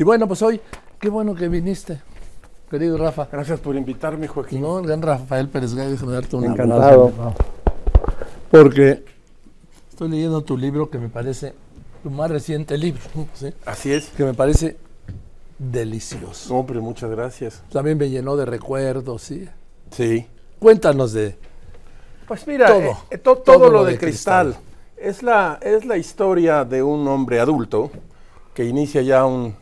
Y bueno, pues hoy, qué bueno que viniste, querido Rafa. Gracias por invitarme, Joaquín. No, el gran Rafael Pérez Gallo, déjame darte un Encantado. abrazo. Porque estoy leyendo tu libro que me parece, tu más reciente libro, ¿sí? Así es. que me parece delicioso. Hombre, muchas gracias. También me llenó de recuerdos, ¿sí? Sí. Cuéntanos de... Pues mira, Todo. eh, eh, to- Todo todo, lo lo de de cristal. Es, la, es la historia de un hombre adulto que inicia ya un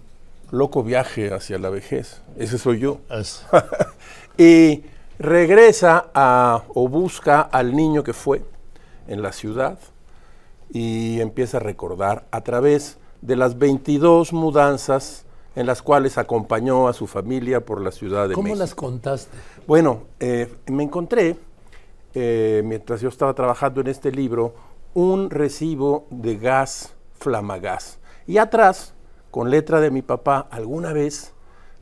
loco viaje hacia la vejez. Ese soy yo. y regresa a, o busca al niño que fue en la ciudad y empieza a recordar a través de las 22 mudanzas en las cuales acompañó a su familia por la ciudad de ¿Cómo México. las contaste? Bueno, eh, me encontré, eh, mientras yo estaba trabajando en este libro, un recibo de gas Flamagas. Y atrás, con letra de mi papá, alguna vez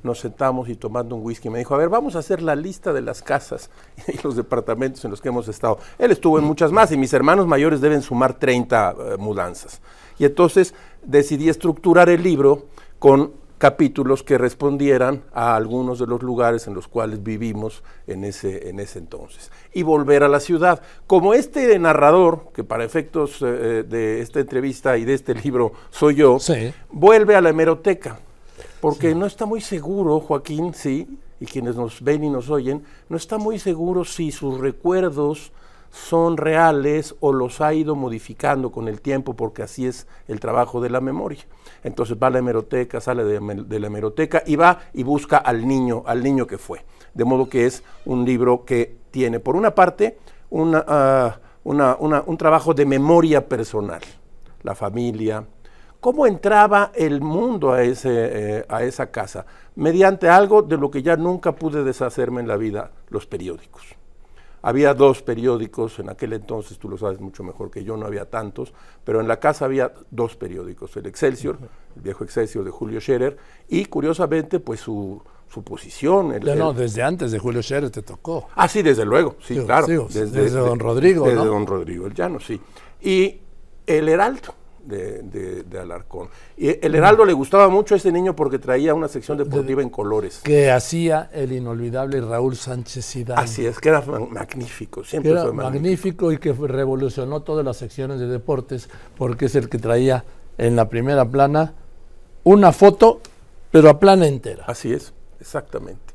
nos sentamos y tomando un whisky me dijo, a ver, vamos a hacer la lista de las casas y los departamentos en los que hemos estado. Él estuvo en muchas más y mis hermanos mayores deben sumar 30 eh, mudanzas. Y entonces decidí estructurar el libro con capítulos que respondieran a algunos de los lugares en los cuales vivimos en ese, en ese entonces. Y volver a la ciudad. Como este narrador, que para efectos eh, de esta entrevista y de este libro soy yo, Sí. vuelve a la hemeroteca. Porque no está muy seguro, Joaquín, sí, y quienes nos ven y nos oyen, no está muy seguro si sus recuerdos son reales o los ha ido modificando con el tiempo, porque así es el trabajo de la memoria. Entonces va a la hemeroteca, sale de, la hemeroteca y va y busca al niño, al niño que fue. De modo que es un libro que tiene, por una parte, una, ah, un trabajo de memoria personal, la familia, cómo entraba el mundo a, ese, eh, a esa casa, mediante algo de lo que ya nunca pude deshacerme en la vida, los periódicos. Había dos periódicos en aquel entonces, tú lo sabes mucho mejor que yo, no había tantos, pero en la casa había dos periódicos, el Excelsior, el viejo Excelsior de Julio Scherer, y curiosamente, pues su, su posición. el- No, desde antes de Julio Scherer te tocó. Ah, sí, desde luego, sí, claro. desde don Rodrigo, Desde ¿no? don Rodrigo, el llano, sí. Y el Heraldo de, de- de Alarcón. Y el Heraldo le gustaba mucho a ese niño porque traía una sección deportiva en colores. Que hacía el inolvidable Raúl Sánchez Zidane. Así es, que era ma- magnífico, que siempre era fue magnífico. magnífico y que revolucionó todas las secciones de deportes porque es el que traía en la primera plana una foto, pero a plana entera. Así es, exactamente.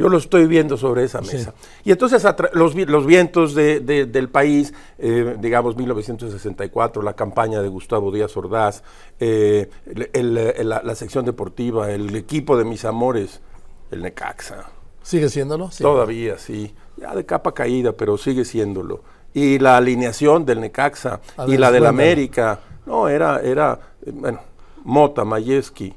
Yo lo estoy viendo sobre esa Sí. mesa. Y entonces los, los vientos de- de- del país, eh, digamos 1964, la campaña de Gustavo Díaz Ordaz, eh, el- el- el- la, la sección deportiva, el equipo de mis amores, el Necaxa. ¿Sigue siéndolo? Sí. Todavía, sí. Ya de capa caída, pero sigue siéndolo. Y la alineación del Necaxa y la del. América. No, era, era, eh, bueno, Mota, Mayevsky,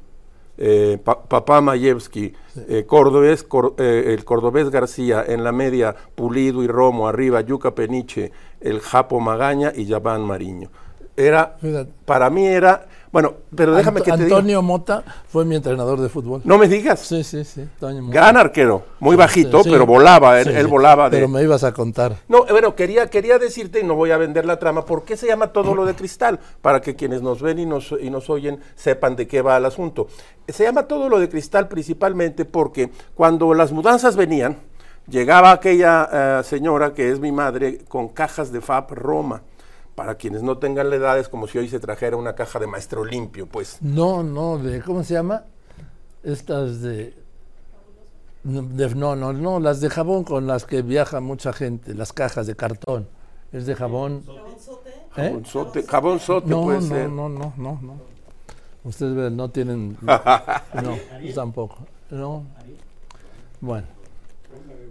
eh, Pa- Papá Mayevsky, eh, Cordobés, Cor- eh, el Cordobés García, en la media, Pulido y Romo, arriba, Yuca Peniche, el Japo Magaña y Yaván Mariño. Era, para mí era, bueno, pero déjame que te diga. Antonio Mota fue mi entrenador de fútbol. No me digas. Sí, sí, sí. Antonio Mota. Gran arquero, muy bajito, Sí, pero volaba, él, él volaba de... Pero me ibas a contar. No, bueno, quería, quería decirte, y no voy a vender la trama, ¿por qué se llama todo lo de cristal? Para que quienes nos ven y nos, y nos oyen sepan de qué va el asunto. Se llama todo lo de cristal principalmente porque cuando las mudanzas venían, llegaba aquella eh, señora que es mi madre con cajas de Fab Roma. Para quienes no tengan la edad, es como si hoy se trajera una caja de maestro limpio, pues. No, no, de, ¿cómo se llama? Estas de, de- No, no, no, las de jabón con las que viaja mucha gente, las cajas de cartón. Es de jabón. ¿Eh? Jabón sote, jabón sote No, puede no, ser. no, no, no, no. Ustedes ven, no tienen. No, yo tampoco. No. Bueno.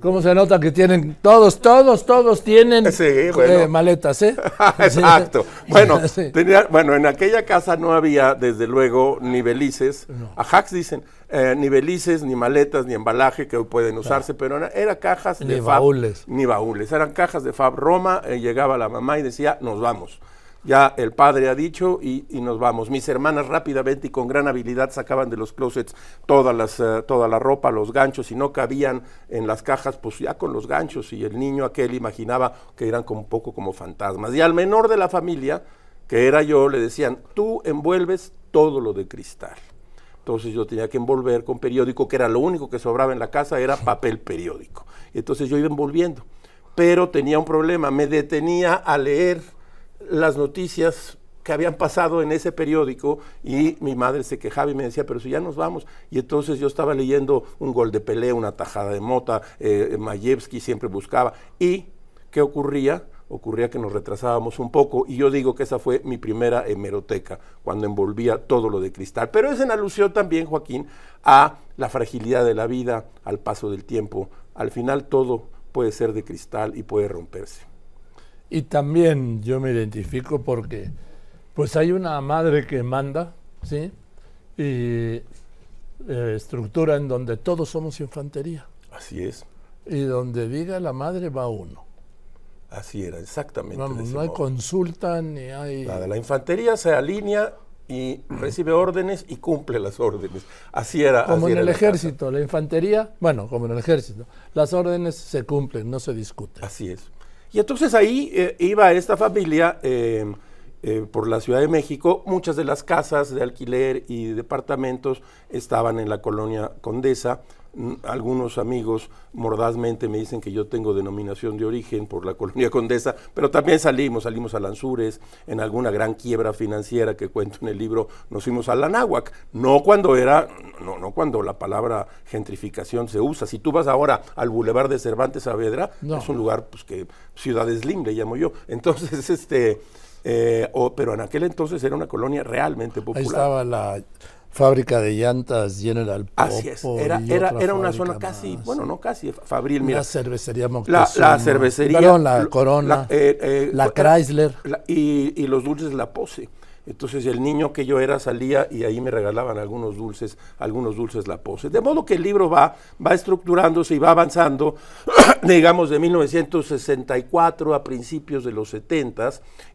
¿Cómo se nota que tienen todos, todos, todos tienen Sí, eh, bueno. maletas, eh? Exacto. Bueno, Sí. tenía- bueno, en aquella casa no había, desde luego, ni belices. A hacks dicen, eh, ni belices, ni maletas, ni embalaje que hoy pueden usarse, pero era, cajas Ni de Fab. baúles. Ni baúles. Eran cajas de Fab Roma. eh, llegaba la mamá y decía, nos vamos. Ya el padre ha dicho y, y nos vamos. Mis hermanas rápidamente y con gran habilidad sacaban de los closets todas las, eh, toda la ropa, los ganchos, y no cabían en las cajas, pues ya con los ganchos. Y el niño aquel imaginaba que eran como un poco como fantasmas. Y al menor de la familia, que era yo, le decían, tú envuelves todo lo de cristal. Entonces yo tenía que envolver con periódico, que era lo único que sobraba en la casa, era papel periódico. Entonces yo iba envolviendo. Pero tenía un problema, me detenía a leer las noticias que habían pasado en ese periódico y mi madre se quejaba y me decía, pero si ya nos vamos. Y entonces yo estaba leyendo un gol de pelea, una tajada de mota, eh, Mayevsky siempre buscaba. ¿Y qué ocurría? Ocurría que nos retrasábamos un poco y yo digo que esa fue mi primera hemeroteca, cuando envolvía todo lo de cristal. Pero es en alusión también, Joaquín, a la fragilidad de la vida, al paso del tiempo. Al final todo puede ser de cristal y puede romperse. Y también yo me identifico porque pues hay una madre que manda, ¿sí? Y eh, estructura en donde todos somos infantería. Así es. Y donde diga la madre va uno. Así era, exactamente. no hay consulta ni hay... Nada, la infantería se alinea y recibe órdenes y cumple las órdenes. Así era. Como en el ejército, la infantería, bueno, como en el ejército, las órdenes se cumplen, no se discuten. Así es. Y entonces ahí eh, iba esta familia eh, eh, por la Ciudad de México. Muchas de las casas de alquiler y departamentos estaban en la colonia Condesa algunos amigos mordazmente me dicen que yo tengo denominación de origen por la colonia condesa, pero también salimos, salimos a Lanzures, en alguna gran quiebra financiera que cuento en el libro, nos fuimos a Lanáhuac, no cuando era, no, no cuando la palabra gentrificación se usa. Si tú vas ahora al Boulevard de Cervantes Saavedra, es un lugar pues que Ciudad Slim le llamo yo. Entonces, este, eh, pero en aquel entonces era una colonia realmente popular. Ahí estaba la fábrica de llantas General Popo. Así es, era, era, era una zona casi, bueno, no casi, Fabril, mira. La cervecería Moctezuma. La, la cervecería. La Corona, la, eh, eh, la Chrysler. y, y, los dulces La Pose. Entonces el niño que yo era salía y ahí me regalaban algunos dulces, algunos dulces La Pose. De modo que el libro va, va estructurándose y va avanzando, digamos, de 1964 a principios de los 70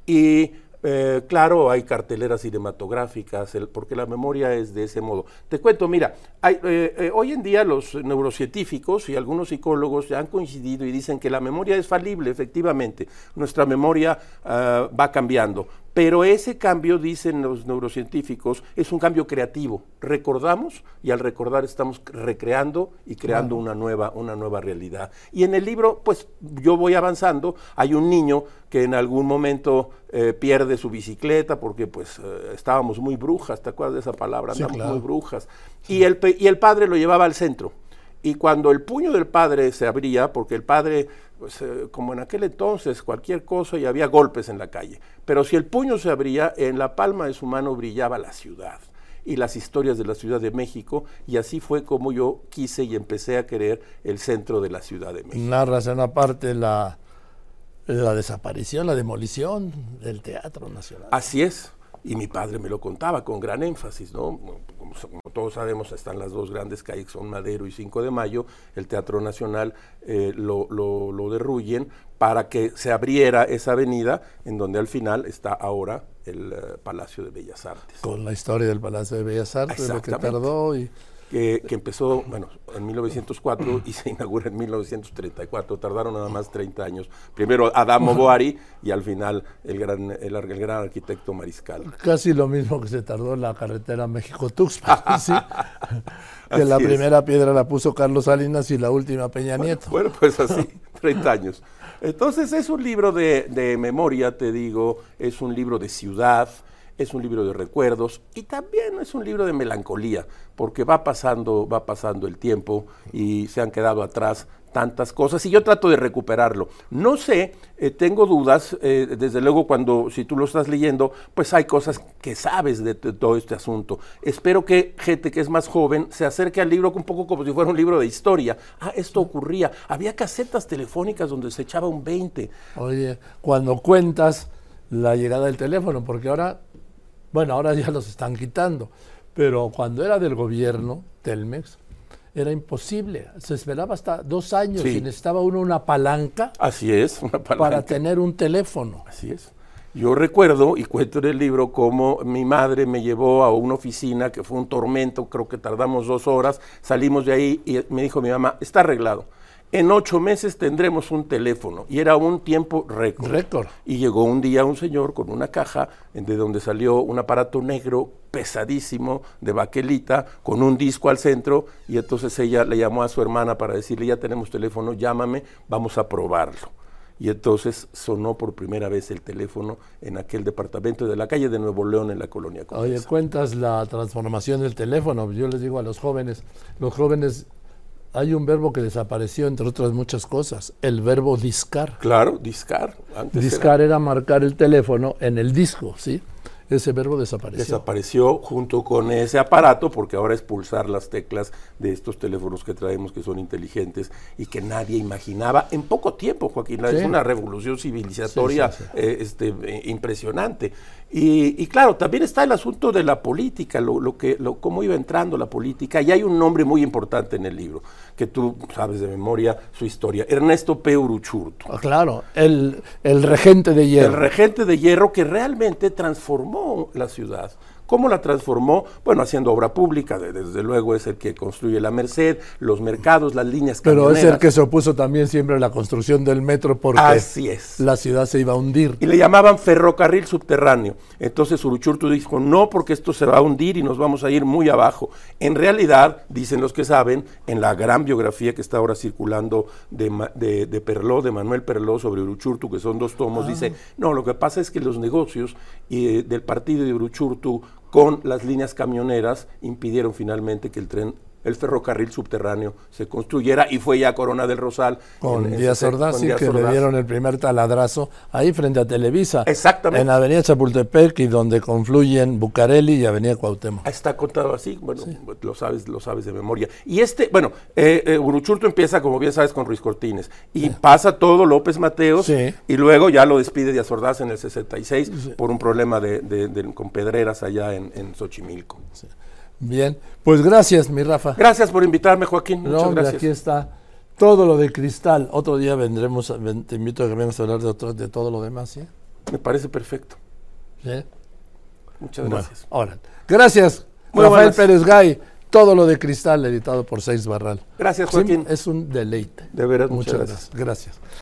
y eh, claro, hay carteleras cinematográficas, porque la memoria es de ese modo. Te cuento, mira, hay, eh, eh, hoy en día los neurocientíficos y algunos psicólogos han coincidido y dicen que la memoria es falible, efectivamente. Nuestra memoria ah, va cambiando. Pero ese cambio, dicen los neurocientíficos, es un cambio creativo. Recordamos y al recordar estamos recreando y creando una, nueva, una nueva realidad. Y en el libro, pues yo voy avanzando. Hay un niño que en algún momento eh, pierde su bicicleta porque pues eh, estábamos muy brujas, ¿te acuerdas de esa palabra? Andamos muy brujas. Y, el, y el padre lo llevaba al centro. Y cuando el puño del padre se abría, porque el padre pues, eh, como en aquel entonces, cualquier cosa y había golpes en la calle. Pero si el puño se abría, en la palma de su mano brillaba la ciudad y las historias de la Ciudad de México, y así fue como yo quise y empecé a querer el centro de la Ciudad de México. Narras en una parte la, la desaparición, la demolición del Teatro Nacional. Así es, y mi padre me lo contaba con gran énfasis, ¿no? Como, todos sabemos, están las dos grandes calles, son Madero y 5 de Mayo, el Teatro Nacional eh, lo, lo, lo, derruyen para que se abriera esa avenida en donde al final está ahora el uh, Palacio de Bellas Artes. Con la historia del Palacio de Bellas Artes, lo que tardó y que, empezó, bueno, en 1904 y se inaugura en 1934. Tardaron nada más 30 años. Primero Adamo Boari y al final el gran, el, gran arquitecto Mariscal. Casi lo mismo que se tardó en la carretera México-Tuxpan, ¿sí? que la primera piedra la puso Carlos Salinas y la última Peña Nieto. Bueno, pues así, 30 años. Entonces es un libro de, de memoria, te digo, es un libro de ciudad, es un libro de recuerdos y también es un libro de melancolía, porque va pasando, va pasando el tiempo y se han quedado atrás tantas cosas y yo trato de recuperarlo. No sé, eh, tengo dudas, eh, desde luego cuando si tú lo estás leyendo, pues hay cosas que sabes de, todo este asunto. Espero que gente que es más joven se acerque al libro un poco como si fuera un libro de historia. Ah, esto ocurría. Había casetas telefónicas donde se echaba un 20. Oye, cuando cuentas la llegada del teléfono, porque ahora bueno, ahora ya los están quitando, pero cuando era del gobierno, Telmex, era imposible. Se esperaba hasta dos años y necesitaba uno una palanca. Así es, una palanca. Para tener un teléfono. Así es. Yo recuerdo, y cuento en el libro, cómo mi madre me llevó a una oficina que fue un tormento, creo que tardamos dos horas, salimos de ahí y me dijo mi mamá, está arreglado. En ocho meses tendremos un teléfono. Y era un tiempo récord. Récord. Y llegó un día un señor con una caja de donde salió un aparato negro pesadísimo de baquelita con un disco al centro y entonces ella le llamó a su hermana para decirle ya tenemos teléfono, llámame, vamos a probarlo. Y entonces sonó por primera vez el teléfono en aquel departamento de la calle de Nuevo León en la colonia Oye, cuentas la transformación del teléfono. Yo les digo a los jóvenes, los jóvenes hay un verbo que desapareció, entre otras muchas cosas, el verbo discar. Claro, discar. discar era marcar el teléfono en el disco, ¿sí? ese verbo desapareció. Desapareció junto con ese aparato, porque ahora es pulsar las teclas de estos teléfonos que traemos que son inteligentes y que nadie imaginaba en poco tiempo, Joaquín. Es una revolución civilizatoria eh, este, eh, impresionante. Y, claro, también está el asunto de la política, lo, que, lo, cómo iba entrando la política, y hay un nombre muy importante en el libro, que tú sabes de memoria su historia, Ernesto P. Uruchurtu. Ah, claro, el, el regente de hierro. El regente de hierro que realmente transformó la ciudad. ¿Cómo la transformó? Bueno, haciendo obra pública, desde luego es el que construye la Merced, los mercados, las líneas Pero es el que se opuso también siempre a la construcción del metro porque Así es. la ciudad se iba a hundir. Y le llamaban ferrocarril subterráneo. Entonces Uruchurtu dijo, no, porque esto se va a hundir y nos vamos a ir muy abajo. En realidad, dicen los que saben, en la gran biografía que está ahora circulando de, de, de Perló, de Manuel Perló sobre Uruchurtu, que son dos tomos, ah. dice, no, lo que pasa es que los negocios eh, del partido de Uruchurtu con las líneas camioneras impidieron finalmente que el tren el ferrocarril subterráneo se construyera y fue ya Corona del Rosal. Con Díaz Ordaz, que le dieron el primer taladrazo ahí frente a Televisa. Exactamente. En Avenida Chapultepec y donde confluyen Bucareli y Avenida Cuauhtémoc. Está contado así, bueno, lo sabes lo sabes de memoria. Y este, bueno, eh, eh, Uruchurto empieza, como bien sabes, con Ruiz Cortines y pasa todo López Mateos y luego ya lo despide Díaz Ordaz en el 66 por un problema de, con pedreras allá en, en Xochimilco. Bien, pues gracias, mi Rafa. Gracias por invitarme, Joaquín. Muchas gracias. Aquí está todo lo de cristal. Otro día vendremos, te invito a que vengas a hablar de, de todo lo demás, ¿sí? Me parece perfecto. ¿Sí? Muchas gracias. ahora, gracias, Rafael Pérez Gay. Todo lo de cristal, editado por Seis Barral. Gracias, Joaquín. es un deleite. De muchas, gracias. gracias.